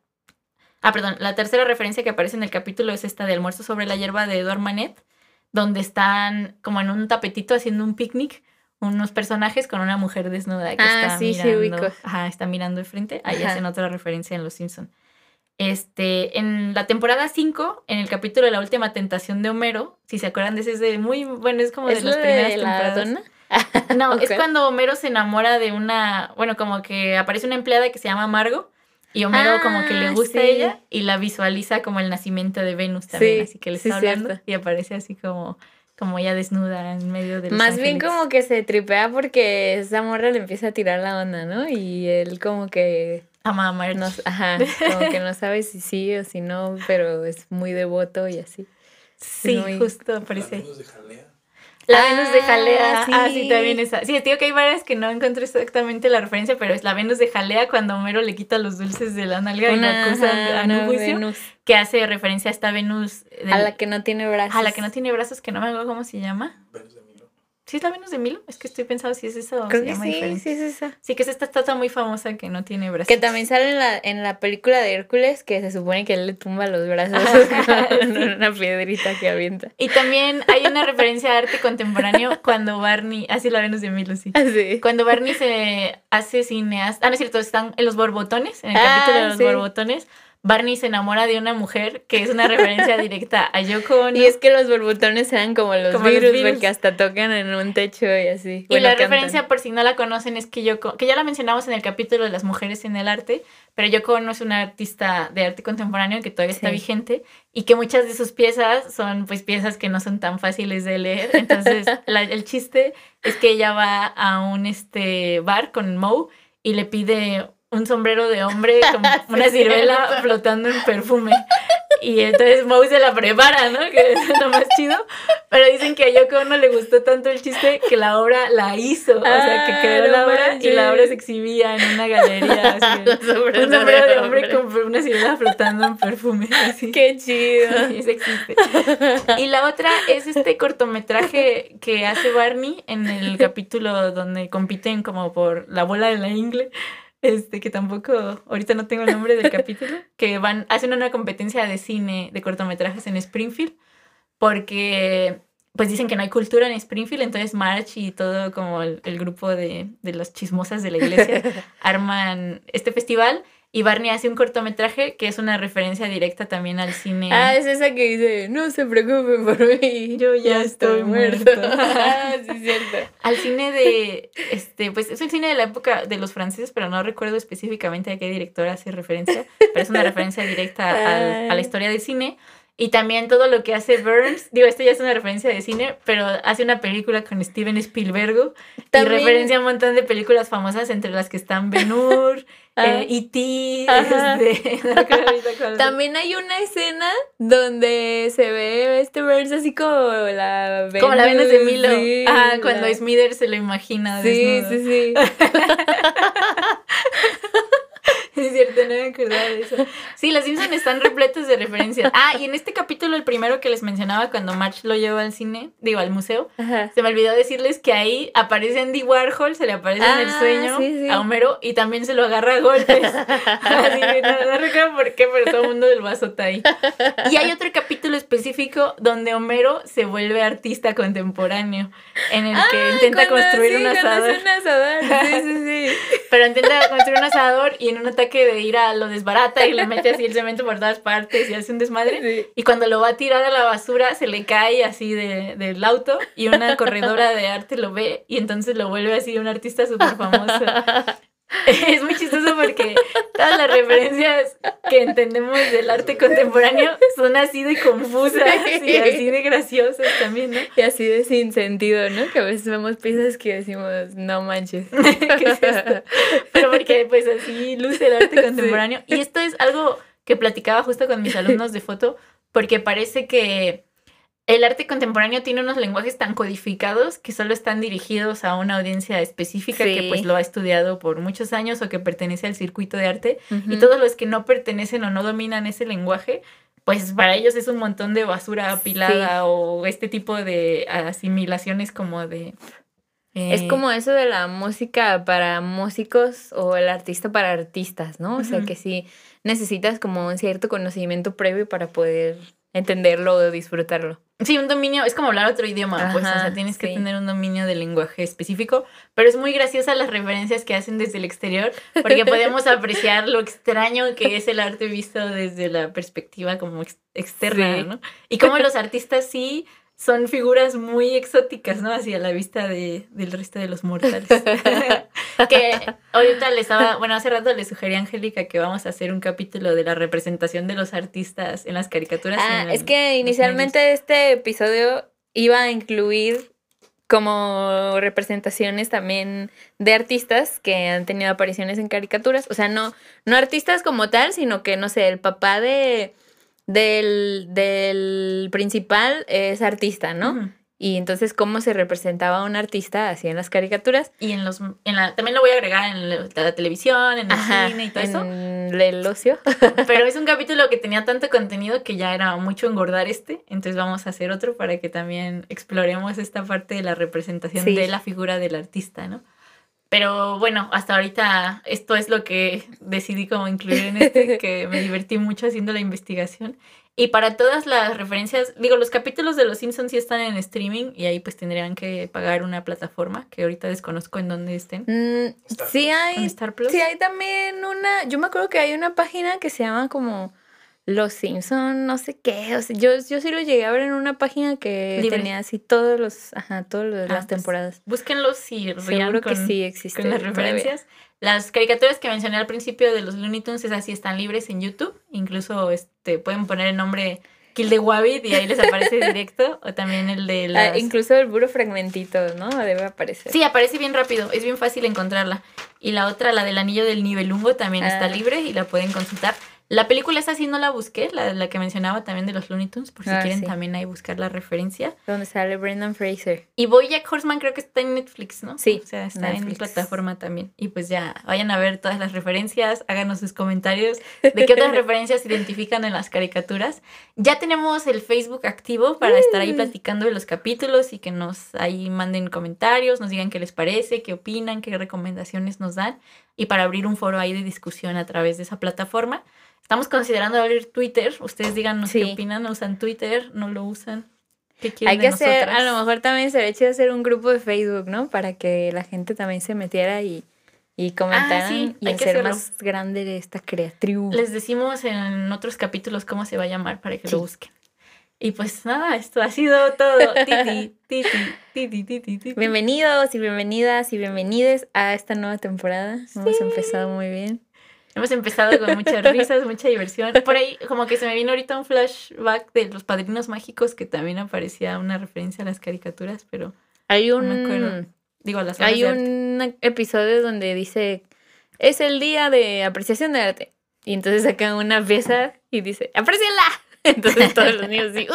Ah, perdón, la tercera referencia que aparece en el capítulo es esta de Almuerzo sobre la hierba de Edouard Manet, donde están como en un tapetito haciendo un picnic unos personajes con una mujer desnuda que ah, está mirando. Ajá, está mirando de frente. Ahí hacen otra referencia en Los Simpsons. Este, en la temporada 5, en el capítulo de la última tentación de Homero, si se acuerdan de ese, es de muy, bueno, es como de las primeras temporadas. no, es cuando Homero se enamora de una, bueno, como que aparece una empleada que se llama Margo y Homero como que le ah, gusta a ella y la visualiza como el nacimiento de Venus también, así que le está hablando y aparece así como como ella desnuda en medio del Más bien como que se tripea porque esa morra le empieza a tirar la onda, ¿no? Y él como que a ajá, como que no sabe si sí o si no, pero es muy devoto y así. Sí, justo aparece. La Venus de Jalea. Ah, sí. Ah, sí, también esa. Sí, digo que hay varias que no encontré exactamente la referencia, pero es la Venus de Jalea cuando Homero le quita los dulces de la nalga y la acusa a Venus. que hace referencia a esta Venus. a la que no tiene brazos. A la que no tiene brazos, que no me acuerdo cómo se llama. ¿Sí es la Venus de Milo? Es que estoy pensando si es esa o Creo se llama sí, sí es esa. Sí, que es esta estatua muy famosa que no tiene brazos. Que también sale en la, en la película de Hércules, que se supone que él le tumba los brazos con una piedrita que avienta. Y también hay una referencia a arte contemporáneo cuando Barney, así ah, la Venus de Milo, sí. Ah, sí. Cuando Barney se hace cineasta, ah, no es cierto, están en los borbotones, en el capítulo de los borbotones, Barney se enamora de una mujer que es una referencia directa a Yoko Y es que los borbotones eran como los, virus, porque hasta tocan en un techo y así. Y la referencia, por si no la conocen, es que Yoko, que ya la mencionamos en el capítulo de las mujeres en el arte, pero Yoko no es una artista de arte contemporáneo que todavía está vigente y que muchas de sus piezas son pues piezas que no son tan fáciles de leer. Entonces, el chiste es que ella va a un este bar con Moe y le pide un sombrero de hombre con una ciruela flotando en perfume. Y entonces Moe se la prepara, ¿no? Que es lo más chido. Pero dicen que a Yoko no le gustó tanto el chiste que la obra la hizo. o sea, que ah, creó la obra y la obra se exhibía en una galería. Así, un sombrero de hombre con una ciruela flotando en perfume. Así. Qué chido. Sí, eso existe. Y la otra es este cortometraje que hace Barney en el capítulo donde compiten como por la bola de la ingle este, que tampoco, ahorita no tengo el nombre del capítulo, que van, hacen una competencia de cine, de cortometrajes en Springfield, porque pues dicen que no hay cultura en Springfield, entonces March y todo como el, el grupo de, de las chismosas de la iglesia arman este festival y Barney hace un cortometraje que es una referencia directa también al cine. Ah, es esa que dice, no se preocupe por mí, yo ya, estoy, muerto. ah, sí, cierto. Al cine de, este, pues es el cine de la época de los franceses, pero no recuerdo específicamente a qué director hace referencia, pero es una referencia directa a la historia del cine. Y también todo lo que hace Burns, digo, esto ya es una referencia de cine, pero hace una película con Steven Spielberg y referencia a un montón de películas famosas entre las que están Ben Hur, eh, E.T. Este, también hay una escena donde se ve este Burns así como la Venus, Como la Venus de Milo. ah, cuando Smithers se lo imagina. Sí, sí, sí. Es cierto, no me acordaba de eso. Sí, los Simpsons están repletos de referencias. Ah, y en este capítulo, el primero que les mencionaba cuando March lo lleva al cine, digo, al museo, se me olvidó decirles que ahí aparece Andy Warhol, se le aparece en el ah, sueño a Homero y también se lo agarra a golpes. Así que no, recuerdo por qué, pero todo el mundo del vaso está ahí. Y hay otro capítulo específico donde Homero se vuelve artista contemporáneo, en el que ah, intenta construir un asador. Un asador. Sí, sí, sí. Pero intenta construir un asador y en un ataque de ira lo desbarata y le mete así el cemento por todas partes y hace un desmadre. Y cuando lo va a tirar a la basura se le cae así de, del auto y una corredora de arte lo ve y entonces lo vuelve así un artista súper famoso. Es muy chistoso porque todas las referencias que entendemos del arte contemporáneo son así de confusas y así de graciosas también, ¿no? Y así de sin sentido, ¿no? Que a veces vemos piezas que decimos, no manches. ¿Qué es esto? Pero porque pues así luce el arte contemporáneo. Y esto es algo que platicaba justo con mis alumnos de foto, porque parece que el arte contemporáneo tiene unos lenguajes tan codificados que solo están dirigidos a una audiencia específica que pues lo ha estudiado por muchos años o que pertenece al circuito de arte y todos los que no pertenecen o no dominan ese lenguaje pues para ellos es un montón de basura apilada o este tipo de asimilaciones como de es eh, como eso de la música para músicos o el artista para artistas, ¿no? O sea que sí necesitas como un cierto conocimiento previo para poder entenderlo o disfrutarlo. Sí, un dominio, es como hablar otro idioma, pues, o sea, tienes que tener un dominio del lenguaje específico, pero es muy graciosa las referencias que hacen desde el exterior, porque podemos apreciar lo extraño que es el arte visto desde la perspectiva como externa, ¿no? Y como los artistas sí son figuras muy exóticas, ¿no? Hacia la vista de, del resto de los mortales. que ahorita le estaba, bueno, hace rato le sugerí a Angélica que vamos a hacer un capítulo de la representación de los artistas en las caricaturas. Ah, es que inicialmente este episodio iba a incluir como representaciones también de artistas que han tenido apariciones en caricaturas. O sea, no, no artistas como tal, sino que, no sé, el papá de del, del principal es artista, ¿no? Y entonces, ¿cómo se representaba un artista así en las caricaturas? Y en los, en la, también lo voy a agregar en la, televisión, en el cine y todo eso. El ocio. Pero es un capítulo que tenía tanto contenido que ya era mucho engordar este. Entonces vamos a hacer otro para que también exploremos esta parte de la representación de la figura del artista, ¿no? Pero bueno, hasta ahorita esto es lo que decidí como incluir en este, que me divertí mucho haciendo la investigación. Y para todas las referencias, digo, los capítulos de Los Simpsons sí están en streaming y ahí pues tendrían que pagar una plataforma que ahorita desconozco en dónde estén. Mm, sí hay. Star Plus. Sí hay también una, yo me acuerdo que hay una página que se llama como Los Simpsons, no sé qué, o sea, yo, yo sí lo llegué a ver en una página que tenía así todos los, ajá, todas las ah, pues, temporadas. búsquenlos y Seguro que sí existen. Con las referencias. Las caricaturas que mencioné al principio de los Looney Tunes, esas sí están libres en YouTube. Incluso este, pueden poner el nombre Kill the Wabbit y ahí les aparece directo. O también el de ah, las... incluso el puro fragmentito, ¿no? Debe aparecer. Sí, aparece bien rápido. Es bien fácil encontrarla. Y la otra, la del anillo del nivelungo, también está ah. libre y la pueden consultar. La película esa sí no la busqué, la, la que mencionaba también de los Looney Tunes, por si ah, quieren también ahí buscar la referencia. Donde sale Brendan Fraser. Y Bojack Horseman creo que está en Netflix, ¿no? Sí. O sea, está en mi plataforma también. Y pues ya, vayan a ver todas las referencias, háganos sus comentarios de qué otras referencias se identifican en las caricaturas. Ya tenemos el Facebook activo para estar ahí platicando de los capítulos y que nos ahí manden comentarios, nos digan qué les parece, qué opinan, qué recomendaciones nos dan y para abrir un foro ahí de discusión a través de esa plataforma. Estamos considerando abrir Twitter. Ustedes díganos qué opinan. ¿Usan Twitter? ¿No lo usan? ¿Qué quieren Hay que hacer, a lo mejor también sería chido hacer un grupo de Facebook, ¿no? Para que la gente también se metiera y, y comentaran ah, y hacer más grande esta creatribu. Les decimos en otros capítulos cómo se va a llamar para que lo busquen. Y pues nada, esto ha sido todo. Bienvenidos y bienvenidas y bienvenides a esta nueva temporada. Hemos empezado muy bien. Hemos empezado con muchas risas, mucha diversión. Por ahí, como que se me vino ahorita un flashback de los padrinos mágicos que también aparecía una referencia a las caricaturas, pero. Hay un. Digo, las Hay un episodio donde dice: Es el día de apreciación de arte. Y entonces sacan una pieza y dice: ¡Aprecienla! Entonces todos los niños así,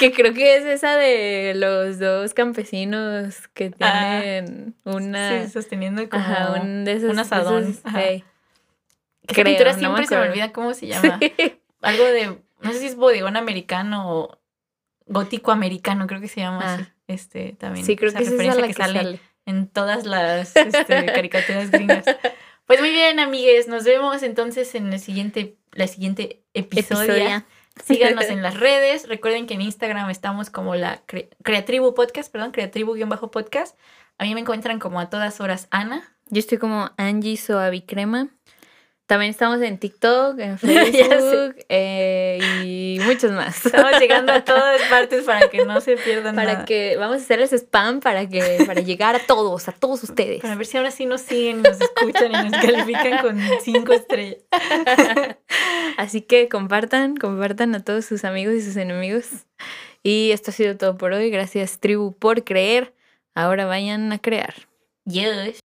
que creo que es esa de los dos campesinos que ah, tienen una... Sí, sosteniendo como un, de esos, un asadón. Que pintura siempre se me olvida cómo se llama. Algo de, no sé si es bodegón americano o gótico americano, creo que se llama así. Ah. Este, también. Sí, creo que es esa la que, sale, en todas las este, caricaturas gringas. Pues muy bien, amigues, nos vemos entonces en el siguiente, la siguiente episodio. Síganos en las redes. Recuerden que en Instagram estamos como la Creatribu Podcast, perdón, Creatribu-podcast. A mí me encuentran como a todas horas Ana. Yo estoy como Angie Soavicrema. También estamos en TikTok, en Facebook eh, y muchos más. Estamos llegando a todas partes para que no se pierdan para que vamos a hacerles spam para que para llegar a todos, a todos ustedes. Para ver si ahora sí nos siguen, nos escuchan y nos califican con cinco estrellas. Así que compartan, compartan a todos sus amigos y sus enemigos. Y esto ha sido todo por hoy. Gracias, tribu, por creer. Ahora vayan a crear. Yes.